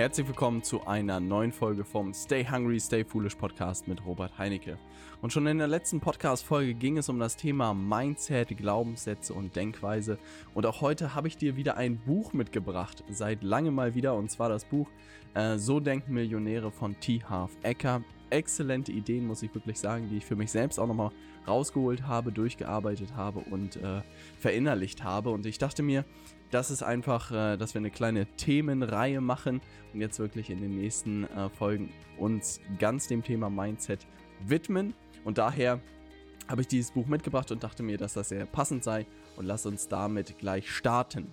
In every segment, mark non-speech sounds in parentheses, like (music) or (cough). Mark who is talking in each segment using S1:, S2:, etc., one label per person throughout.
S1: Herzlich willkommen zu einer neuen Folge vom Stay Hungry, Stay Foolish Podcast mit Robert Heinecke. Und schon in der letzten Podcast-Folge ging es um das Thema Mindset, Glaubenssätze und Denkweise. Und auch heute habe ich dir wieder ein Buch mitgebracht, seit langem mal wieder, und zwar das Buch äh, So denken Millionäre von T. Half Ecker. Exzellente Ideen, muss ich wirklich sagen, die ich für mich selbst auch nochmal rausgeholt habe, durchgearbeitet habe und äh, verinnerlicht habe. Und ich dachte mir, das ist einfach, äh, dass wir eine kleine Themenreihe machen und jetzt wirklich in den nächsten äh, Folgen uns ganz dem Thema Mindset widmen. Und daher habe ich dieses Buch mitgebracht und dachte mir, dass das sehr passend sei und lass uns damit gleich starten.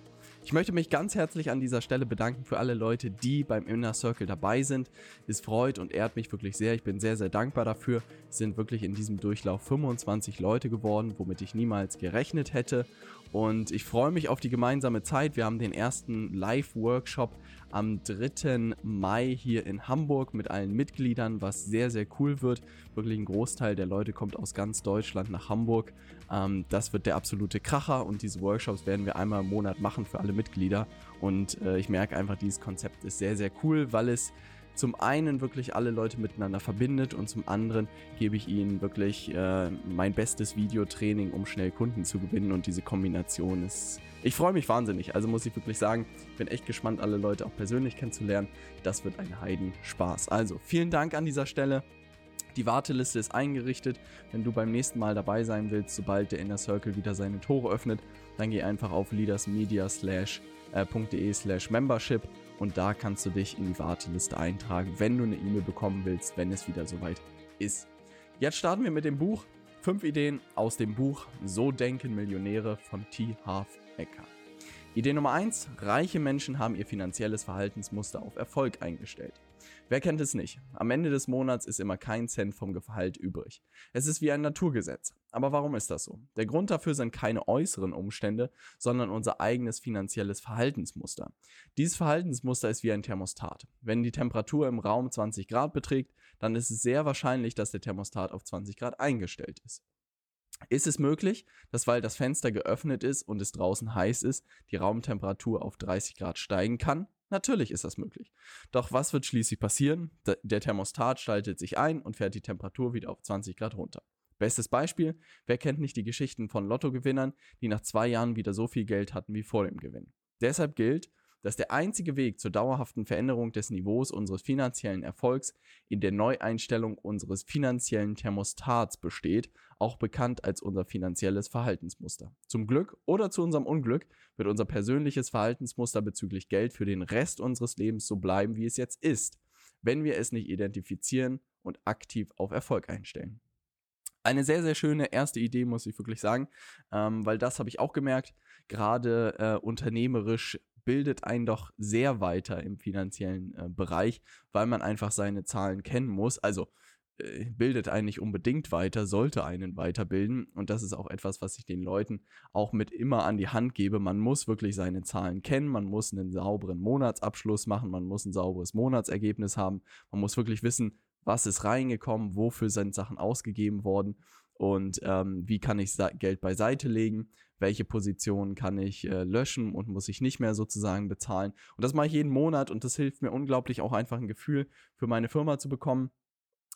S1: Ich möchte mich ganz herzlich an dieser Stelle bedanken für alle Leute, die beim Inner Circle dabei sind. Es freut und ehrt mich wirklich sehr. Ich bin sehr, sehr dankbar dafür. Es sind wirklich in diesem Durchlauf 25 Leute geworden, womit ich niemals gerechnet hätte. Und ich freue mich auf die gemeinsame Zeit. Wir haben den ersten Live-Workshop am 3. Mai hier in Hamburg mit allen Mitgliedern, was sehr, sehr cool wird. Wirklich ein Großteil der Leute kommt aus ganz Deutschland nach Hamburg. Ähm, das wird der absolute Kracher und diese Workshops werden wir einmal im Monat machen für alle Mitglieder. Und äh, ich merke einfach, dieses Konzept ist sehr, sehr cool, weil es zum einen wirklich alle Leute miteinander verbindet und zum anderen gebe ich ihnen wirklich äh, mein bestes Videotraining, um schnell Kunden zu gewinnen und diese Kombination ist. Ich freue mich wahnsinnig, also muss ich wirklich sagen, bin echt gespannt, alle Leute auch persönlich kennenzulernen. Das wird ein Heidenspaß. Also vielen Dank an dieser Stelle. Die Warteliste ist eingerichtet. Wenn du beim nächsten Mal dabei sein willst, sobald der Inner Circle wieder seine Tore öffnet, dann geh einfach auf leadersmedia.de slash membership und da kannst du dich in die Warteliste eintragen, wenn du eine E-Mail bekommen willst, wenn es wieder soweit ist. Jetzt starten wir mit dem Buch. Fünf Ideen aus dem Buch So denken Millionäre von T. Half Ecker. Idee Nummer eins: Reiche Menschen haben ihr finanzielles Verhaltensmuster auf Erfolg eingestellt. Wer kennt es nicht? Am Ende des Monats ist immer kein Cent vom Gehalt übrig. Es ist wie ein Naturgesetz. Aber warum ist das so? Der Grund dafür sind keine äußeren Umstände, sondern unser eigenes finanzielles Verhaltensmuster. Dieses Verhaltensmuster ist wie ein Thermostat. Wenn die Temperatur im Raum 20 Grad beträgt, dann ist es sehr wahrscheinlich, dass der Thermostat auf 20 Grad eingestellt ist. Ist es möglich, dass weil das Fenster geöffnet ist und es draußen heiß ist, die Raumtemperatur auf 30 Grad steigen kann? Natürlich ist das möglich. Doch was wird schließlich passieren? Der Thermostat schaltet sich ein und fährt die Temperatur wieder auf 20 Grad runter. Bestes Beispiel, wer kennt nicht die Geschichten von Lottogewinnern, die nach zwei Jahren wieder so viel Geld hatten wie vor dem Gewinn? Deshalb gilt, dass der einzige Weg zur dauerhaften Veränderung des Niveaus unseres finanziellen Erfolgs in der Neueinstellung unseres finanziellen Thermostats besteht, auch bekannt als unser finanzielles Verhaltensmuster. Zum Glück oder zu unserem Unglück wird unser persönliches Verhaltensmuster bezüglich Geld für den Rest unseres Lebens so bleiben, wie es jetzt ist, wenn wir es nicht identifizieren und aktiv auf Erfolg einstellen. Eine sehr, sehr schöne erste Idee, muss ich wirklich sagen, ähm, weil das habe ich auch gemerkt. Gerade äh, unternehmerisch bildet einen doch sehr weiter im finanziellen äh, Bereich, weil man einfach seine Zahlen kennen muss. Also bildet einen nicht unbedingt weiter, sollte einen weiterbilden. Und das ist auch etwas, was ich den Leuten auch mit immer an die Hand gebe. Man muss wirklich seine Zahlen kennen, man muss einen sauberen Monatsabschluss machen, man muss ein sauberes Monatsergebnis haben, man muss wirklich wissen, was ist reingekommen, wofür sind Sachen ausgegeben worden und ähm, wie kann ich Geld beiseite legen, welche Positionen kann ich äh, löschen und muss ich nicht mehr sozusagen bezahlen. Und das mache ich jeden Monat und das hilft mir unglaublich auch einfach ein Gefühl für meine Firma zu bekommen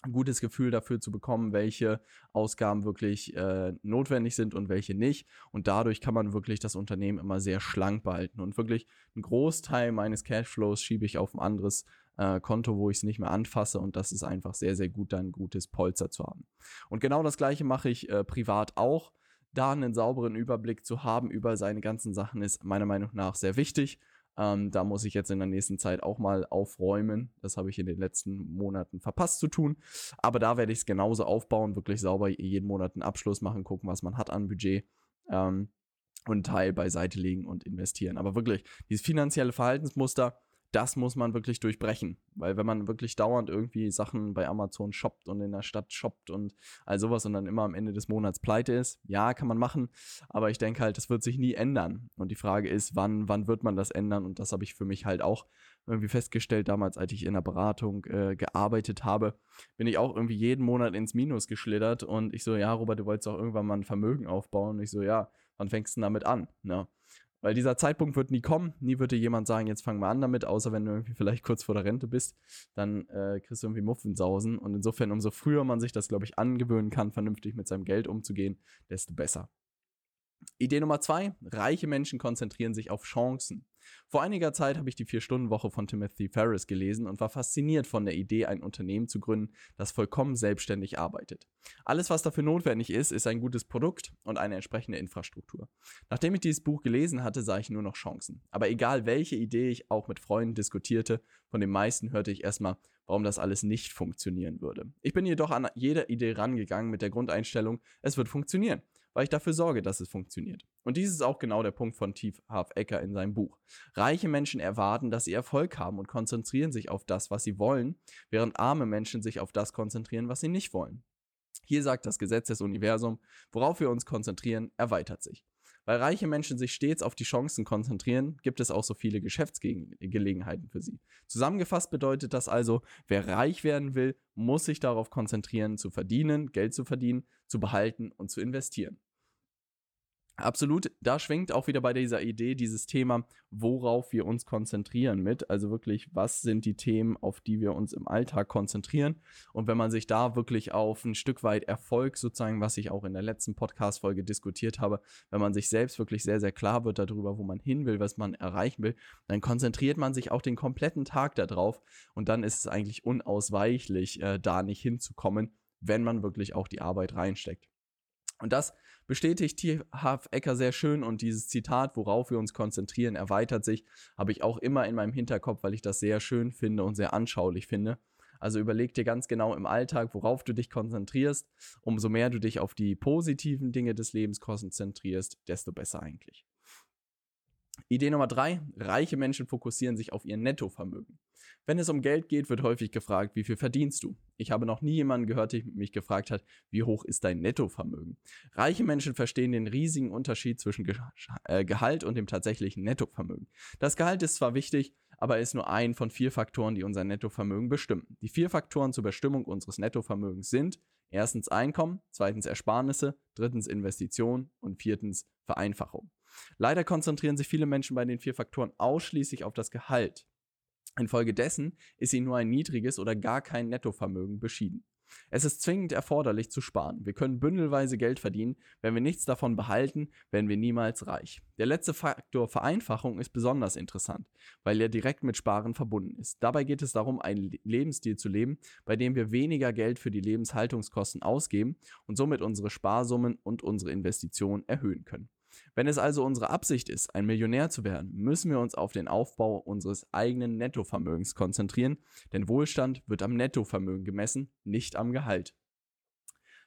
S1: ein gutes Gefühl dafür zu bekommen, welche Ausgaben wirklich äh, notwendig sind und welche nicht. Und dadurch kann man wirklich das Unternehmen immer sehr schlank behalten. Und wirklich einen Großteil meines Cashflows schiebe ich auf ein anderes äh, Konto, wo ich es nicht mehr anfasse. Und das ist einfach sehr, sehr gut, da ein gutes Polster zu haben. Und genau das gleiche mache ich äh, privat auch. Da einen sauberen Überblick zu haben über seine ganzen Sachen ist meiner Meinung nach sehr wichtig. Ähm, da muss ich jetzt in der nächsten Zeit auch mal aufräumen. Das habe ich in den letzten Monaten verpasst zu tun. Aber da werde ich es genauso aufbauen, wirklich sauber jeden Monat einen Abschluss machen, gucken, was man hat an Budget. Ähm, und Teil beiseite legen und investieren. Aber wirklich, dieses finanzielle Verhaltensmuster, das muss man wirklich durchbrechen. Weil wenn man wirklich dauernd irgendwie Sachen bei Amazon shoppt und in der Stadt shoppt und all sowas und dann immer am Ende des Monats pleite ist, ja, kann man machen. Aber ich denke halt, das wird sich nie ändern. Und die Frage ist, wann, wann wird man das ändern? Und das habe ich für mich halt auch irgendwie festgestellt, damals, als ich in der Beratung äh, gearbeitet habe, bin ich auch irgendwie jeden Monat ins Minus geschlittert. Und ich so, ja, Robert, du wolltest auch irgendwann mal ein Vermögen aufbauen. Und ich so, ja, wann fängst du denn damit an? Ne? Weil dieser Zeitpunkt wird nie kommen. Nie würde jemand sagen, jetzt fangen wir an damit, außer wenn du irgendwie vielleicht kurz vor der Rente bist, dann äh, kriegst du irgendwie Muffensausen. Und insofern, umso früher man sich das, glaube ich, angewöhnen kann, vernünftig mit seinem Geld umzugehen, desto besser. Idee Nummer zwei, reiche Menschen konzentrieren sich auf Chancen. Vor einiger Zeit habe ich die Vier-Stunden-Woche von Timothy Ferris gelesen und war fasziniert von der Idee, ein Unternehmen zu gründen, das vollkommen selbstständig arbeitet. Alles, was dafür notwendig ist, ist ein gutes Produkt und eine entsprechende Infrastruktur. Nachdem ich dieses Buch gelesen hatte, sah ich nur noch Chancen. Aber egal welche Idee ich auch mit Freunden diskutierte, von den meisten hörte ich erstmal, warum das alles nicht funktionieren würde. Ich bin jedoch an jede Idee rangegangen mit der Grundeinstellung, es wird funktionieren weil ich dafür sorge, dass es funktioniert. Und dies ist auch genau der Punkt von Tief Ecker in seinem Buch. Reiche Menschen erwarten, dass sie Erfolg haben und konzentrieren sich auf das, was sie wollen, während arme Menschen sich auf das konzentrieren, was sie nicht wollen. Hier sagt das Gesetz des Universums, worauf wir uns konzentrieren, erweitert sich. Weil reiche Menschen sich stets auf die Chancen konzentrieren, gibt es auch so viele Geschäftsgelegenheiten für sie. Zusammengefasst bedeutet das also, wer reich werden will, muss sich darauf konzentrieren, zu verdienen, Geld zu verdienen, zu behalten und zu investieren. Absolut, da schwingt auch wieder bei dieser Idee dieses Thema, worauf wir uns konzentrieren mit. Also wirklich, was sind die Themen, auf die wir uns im Alltag konzentrieren? Und wenn man sich da wirklich auf ein Stück weit Erfolg sozusagen, was ich auch in der letzten Podcast-Folge diskutiert habe, wenn man sich selbst wirklich sehr, sehr klar wird darüber, wo man hin will, was man erreichen will, dann konzentriert man sich auch den kompletten Tag darauf. Und dann ist es eigentlich unausweichlich, äh, da nicht hinzukommen, wenn man wirklich auch die Arbeit reinsteckt. Und das bestätigt T.H. Ecker sehr schön und dieses Zitat, worauf wir uns konzentrieren, erweitert sich, habe ich auch immer in meinem Hinterkopf, weil ich das sehr schön finde und sehr anschaulich finde. Also überleg dir ganz genau im Alltag, worauf du dich konzentrierst. Umso mehr du dich auf die positiven Dinge des Lebens konzentrierst, desto besser eigentlich. Idee Nummer drei: Reiche Menschen fokussieren sich auf ihr Nettovermögen. Wenn es um Geld geht, wird häufig gefragt, wie viel verdienst du? Ich habe noch nie jemanden gehört, der mich gefragt hat, wie hoch ist dein Nettovermögen? Reiche Menschen verstehen den riesigen Unterschied zwischen äh, Gehalt und dem tatsächlichen Nettovermögen. Das Gehalt ist zwar wichtig, aber ist nur ein von vier Faktoren, die unser Nettovermögen bestimmen. Die vier Faktoren zur Bestimmung unseres Nettovermögens sind erstens Einkommen, zweitens Ersparnisse, drittens Investition und viertens Vereinfachung. Leider konzentrieren sich viele Menschen bei den vier Faktoren ausschließlich auf das Gehalt. Infolgedessen ist ihnen nur ein niedriges oder gar kein Nettovermögen beschieden. Es ist zwingend erforderlich zu sparen. Wir können bündelweise Geld verdienen. Wenn wir nichts davon behalten, werden wir niemals reich. Der letzte Faktor Vereinfachung ist besonders interessant, weil er direkt mit Sparen verbunden ist. Dabei geht es darum, einen Lebensstil zu leben, bei dem wir weniger Geld für die Lebenshaltungskosten ausgeben und somit unsere Sparsummen und unsere Investitionen erhöhen können. Wenn es also unsere Absicht ist, ein Millionär zu werden, müssen wir uns auf den Aufbau unseres eigenen Nettovermögens konzentrieren, denn Wohlstand wird am Nettovermögen gemessen, nicht am Gehalt.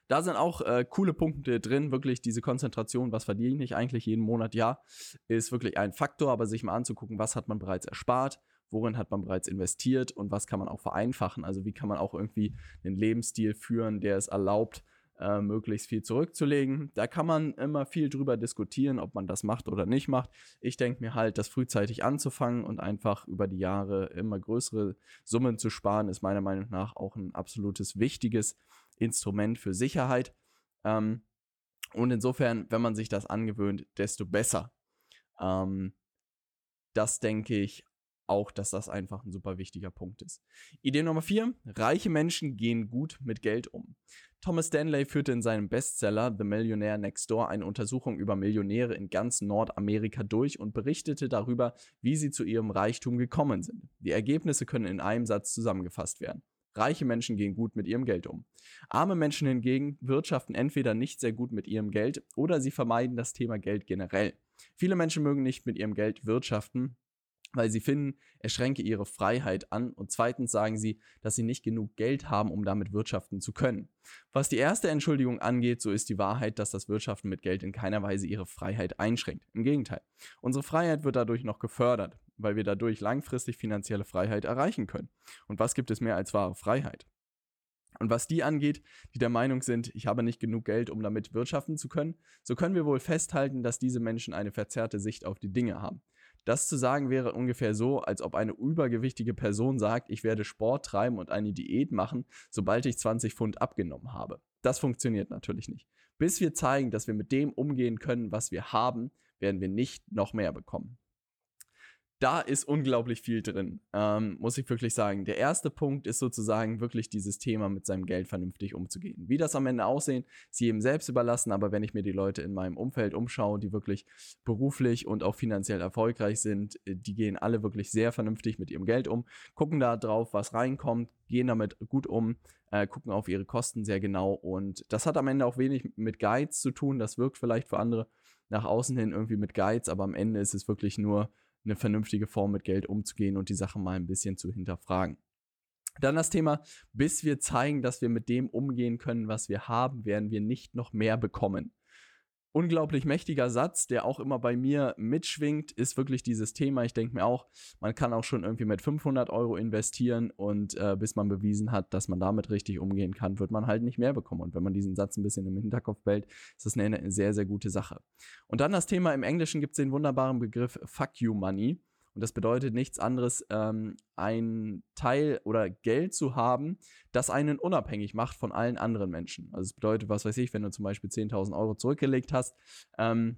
S1: Da sind auch äh, coole Punkte drin, wirklich diese Konzentration, was verdiene ich eigentlich jeden Monat, ja, ist wirklich ein Faktor, aber sich mal anzugucken, was hat man bereits erspart, worin hat man bereits investiert und was kann man auch vereinfachen, also wie kann man auch irgendwie einen Lebensstil führen, der es erlaubt, äh, möglichst viel zurückzulegen. Da kann man immer viel drüber diskutieren, ob man das macht oder nicht macht. Ich denke mir halt, das frühzeitig anzufangen und einfach über die Jahre immer größere Summen zu sparen, ist meiner Meinung nach auch ein absolutes wichtiges Instrument für Sicherheit. Ähm, und insofern, wenn man sich das angewöhnt, desto besser. Ähm, das denke ich auch, dass das einfach ein super wichtiger Punkt ist. Idee Nummer vier: Reiche Menschen gehen gut mit Geld um. Thomas Stanley führte in seinem Bestseller The Millionaire Next Door eine Untersuchung über Millionäre in ganz Nordamerika durch und berichtete darüber, wie sie zu ihrem Reichtum gekommen sind. Die Ergebnisse können in einem Satz zusammengefasst werden. Reiche Menschen gehen gut mit ihrem Geld um. Arme Menschen hingegen wirtschaften entweder nicht sehr gut mit ihrem Geld oder sie vermeiden das Thema Geld generell. Viele Menschen mögen nicht mit ihrem Geld wirtschaften, weil sie finden, er schränke ihre Freiheit an und zweitens sagen sie, dass sie nicht genug Geld haben, um damit wirtschaften zu können. Was die erste Entschuldigung angeht, so ist die Wahrheit, dass das Wirtschaften mit Geld in keiner Weise ihre Freiheit einschränkt. Im Gegenteil, unsere Freiheit wird dadurch noch gefördert, weil wir dadurch langfristig finanzielle Freiheit erreichen können. Und was gibt es mehr als wahre Freiheit? Und was die angeht, die der Meinung sind, ich habe nicht genug Geld, um damit wirtschaften zu können, so können wir wohl festhalten, dass diese Menschen eine verzerrte Sicht auf die Dinge haben. Das zu sagen wäre ungefähr so, als ob eine übergewichtige Person sagt, ich werde Sport treiben und eine Diät machen, sobald ich 20 Pfund abgenommen habe. Das funktioniert natürlich nicht. Bis wir zeigen, dass wir mit dem umgehen können, was wir haben, werden wir nicht noch mehr bekommen da ist unglaublich viel drin, ähm, muss ich wirklich sagen. Der erste Punkt ist sozusagen wirklich dieses Thema mit seinem Geld vernünftig umzugehen. Wie das am Ende aussehen, ist jedem selbst überlassen, aber wenn ich mir die Leute in meinem Umfeld umschaue, die wirklich beruflich und auch finanziell erfolgreich sind, äh, die gehen alle wirklich sehr vernünftig mit ihrem Geld um, gucken da drauf, was reinkommt, gehen damit gut um, äh, gucken auf ihre Kosten sehr genau und das hat am Ende auch wenig mit Guides zu tun. Das wirkt vielleicht für andere nach außen hin irgendwie mit Guides, aber am Ende ist es wirklich nur eine vernünftige Form mit Geld umzugehen und die Sache mal ein bisschen zu hinterfragen. Dann das Thema, bis wir zeigen, dass wir mit dem umgehen können, was wir haben, werden wir nicht noch mehr bekommen unglaublich mächtiger Satz, der auch immer bei mir mitschwingt, ist wirklich dieses Thema. Ich denke mir auch, man kann auch schon irgendwie mit 500 Euro investieren und äh, bis man bewiesen hat, dass man damit richtig umgehen kann, wird man halt nicht mehr bekommen. Und wenn man diesen Satz ein bisschen im Hinterkopf behält, ist das eine, eine sehr, sehr gute Sache. Und dann das Thema, im Englischen gibt es den wunderbaren Begriff Fuck You Money. Und das bedeutet nichts anderes, ähm, ein Teil oder Geld zu haben, das einen unabhängig macht von allen anderen Menschen. Also es bedeutet, was weiß ich, wenn du zum Beispiel 10.000 Euro zurückgelegt hast, ähm,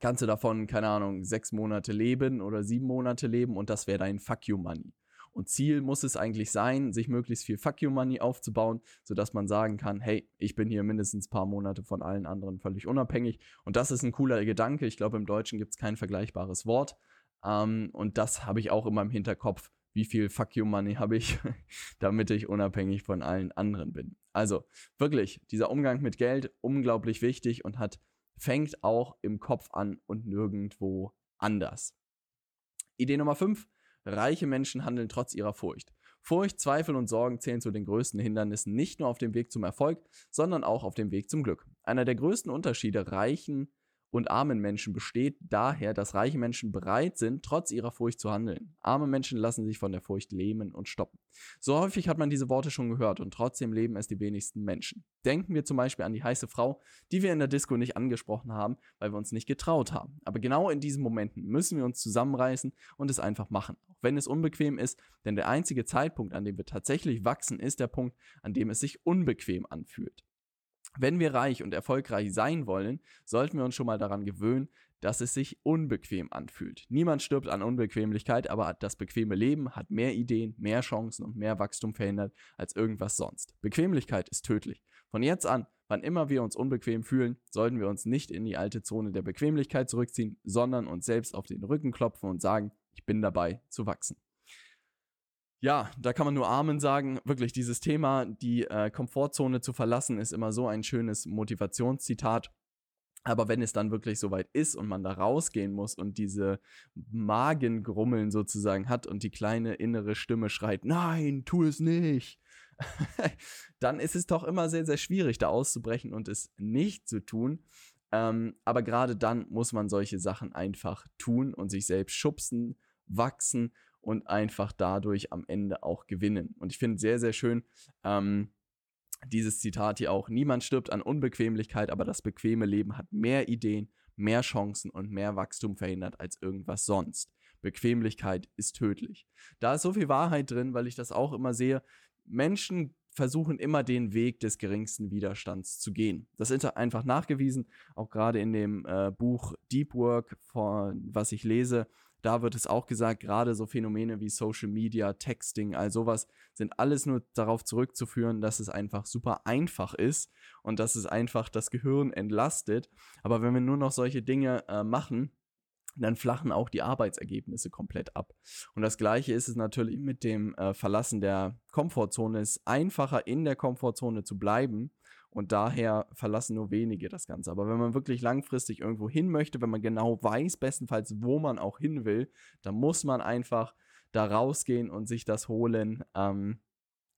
S1: kannst du davon, keine Ahnung, sechs Monate leben oder sieben Monate leben und das wäre dein Fuck You Money. Und Ziel muss es eigentlich sein, sich möglichst viel Fuck You Money aufzubauen, sodass man sagen kann, hey, ich bin hier mindestens ein paar Monate von allen anderen völlig unabhängig. Und das ist ein cooler Gedanke. Ich glaube, im Deutschen gibt es kein vergleichbares Wort. Ähm, und das habe ich auch immer im Hinterkopf. Wie viel Fuck You Money habe ich, (laughs) damit ich unabhängig von allen anderen bin. Also wirklich, dieser Umgang mit Geld, unglaublich wichtig und hat, fängt auch im Kopf an und nirgendwo anders. Idee Nummer 5. Reiche Menschen handeln trotz ihrer Furcht. Furcht, Zweifel und Sorgen zählen zu den größten Hindernissen nicht nur auf dem Weg zum Erfolg, sondern auch auf dem Weg zum Glück. Einer der größten Unterschiede reichen und armen Menschen besteht daher, dass reiche Menschen bereit sind, trotz ihrer Furcht zu handeln. Arme Menschen lassen sich von der Furcht lähmen und stoppen. So häufig hat man diese Worte schon gehört und trotzdem leben es die wenigsten Menschen. Denken wir zum Beispiel an die heiße Frau, die wir in der Disco nicht angesprochen haben, weil wir uns nicht getraut haben. Aber genau in diesen Momenten müssen wir uns zusammenreißen und es einfach machen. Auch wenn es unbequem ist, denn der einzige Zeitpunkt, an dem wir tatsächlich wachsen, ist der Punkt, an dem es sich unbequem anfühlt. Wenn wir reich und erfolgreich sein wollen, sollten wir uns schon mal daran gewöhnen, dass es sich unbequem anfühlt. Niemand stirbt an Unbequemlichkeit, aber das bequeme Leben hat mehr Ideen, mehr Chancen und mehr Wachstum verhindert als irgendwas sonst. Bequemlichkeit ist tödlich. Von jetzt an, wann immer wir uns unbequem fühlen, sollten wir uns nicht in die alte Zone der Bequemlichkeit zurückziehen, sondern uns selbst auf den Rücken klopfen und sagen, ich bin dabei zu wachsen ja, da kann man nur Amen sagen. Wirklich, dieses Thema, die äh, Komfortzone zu verlassen, ist immer so ein schönes Motivationszitat. Aber wenn es dann wirklich soweit ist und man da rausgehen muss und diese Magengrummeln sozusagen hat und die kleine innere Stimme schreit, nein, tu es nicht, (laughs) dann ist es doch immer sehr, sehr schwierig, da auszubrechen und es nicht zu tun. Ähm, aber gerade dann muss man solche Sachen einfach tun und sich selbst schubsen, wachsen und einfach dadurch am Ende auch gewinnen. Und ich finde sehr, sehr schön, ähm, dieses Zitat hier auch, niemand stirbt an Unbequemlichkeit, aber das bequeme Leben hat mehr Ideen, mehr Chancen und mehr Wachstum verhindert als irgendwas sonst. Bequemlichkeit ist tödlich. Da ist so viel Wahrheit drin, weil ich das auch immer sehe. Menschen versuchen immer den Weg des geringsten Widerstands zu gehen. Das ist einfach nachgewiesen, auch gerade in dem äh, Buch Deep Work, von, was ich lese, da wird es auch gesagt, gerade so Phänomene wie Social Media, Texting, all sowas sind alles nur darauf zurückzuführen, dass es einfach super einfach ist und dass es einfach das Gehirn entlastet. Aber wenn wir nur noch solche Dinge äh, machen, dann flachen auch die Arbeitsergebnisse komplett ab. Und das gleiche ist es natürlich mit dem äh, Verlassen der Komfortzone. Es ist einfacher in der Komfortzone zu bleiben, und daher verlassen nur wenige das Ganze. Aber wenn man wirklich langfristig irgendwo hin möchte, wenn man genau weiß, bestenfalls, wo man auch hin will, dann muss man einfach da rausgehen und sich das holen, ähm,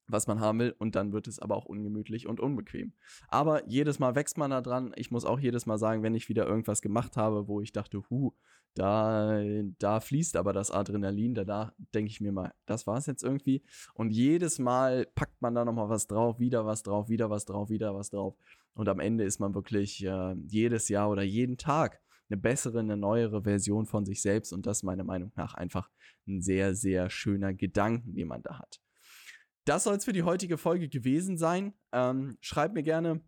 S1: was man haben will und dann wird es aber auch ungemütlich und unbequem. Aber jedes Mal wächst man da dran. Ich muss auch jedes Mal sagen, wenn ich wieder irgendwas gemacht habe, wo ich dachte, hu, da, da fließt aber das Adrenalin, da denke ich mir mal, das war es jetzt irgendwie. Und jedes Mal packt man da nochmal was drauf, wieder was drauf, wieder was drauf, wieder was drauf. Und am Ende ist man wirklich äh, jedes Jahr oder jeden Tag eine bessere, eine neuere Version von sich selbst. Und das ist meiner Meinung nach einfach ein sehr, sehr schöner Gedanken, den man da hat. Das soll es für die heutige Folge gewesen sein. Ähm, schreibt mir gerne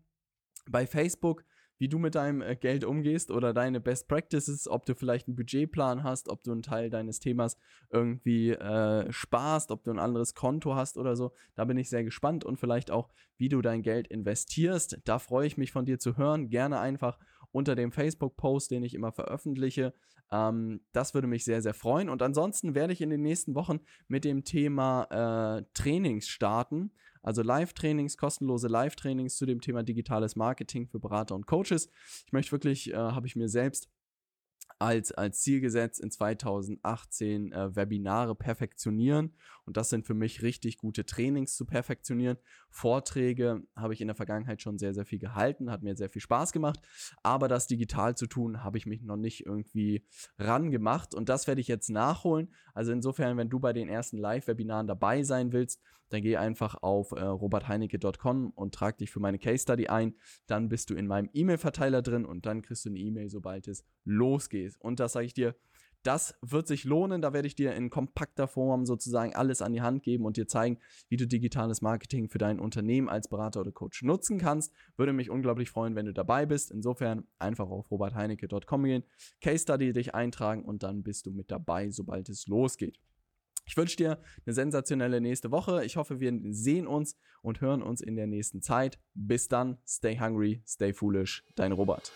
S1: bei Facebook, wie du mit deinem äh, Geld umgehst oder deine Best Practices, ob du vielleicht einen Budgetplan hast, ob du einen Teil deines Themas irgendwie äh, sparst, ob du ein anderes Konto hast oder so. Da bin ich sehr gespannt und vielleicht auch, wie du dein Geld investierst. Da freue ich mich von dir zu hören. Gerne einfach unter dem Facebook-Post, den ich immer veröffentliche. Ähm, das würde mich sehr, sehr freuen. Und ansonsten werde ich in den nächsten Wochen mit dem Thema äh, Trainings starten. Also Live-Trainings, kostenlose Live-Trainings zu dem Thema digitales Marketing für Berater und Coaches. Ich möchte wirklich, äh, habe ich mir selbst als, als Ziel gesetzt, in 2018 äh, Webinare perfektionieren. Und das sind für mich richtig gute Trainings zu perfektionieren. Vorträge habe ich in der Vergangenheit schon sehr, sehr viel gehalten, hat mir sehr viel Spaß gemacht. Aber das digital zu tun, habe ich mich noch nicht irgendwie ran gemacht. Und das werde ich jetzt nachholen. Also insofern, wenn du bei den ersten Live-Webinaren dabei sein willst, dann geh einfach auf äh, robertheinecke.com und trag dich für meine Case Study ein. Dann bist du in meinem E-Mail-Verteiler drin und dann kriegst du eine E-Mail, sobald es losgeht. Und das sage ich dir, das wird sich lohnen. Da werde ich dir in kompakter Form sozusagen alles an die Hand geben und dir zeigen, wie du digitales Marketing für dein Unternehmen als Berater oder Coach nutzen kannst. Würde mich unglaublich freuen, wenn du dabei bist. Insofern einfach auf robertheinecke.com gehen, Case Study dich eintragen und dann bist du mit dabei, sobald es losgeht. Ich wünsche dir eine sensationelle nächste Woche. Ich hoffe, wir sehen uns und hören uns in der nächsten Zeit. Bis dann, stay hungry, stay foolish, dein Robert.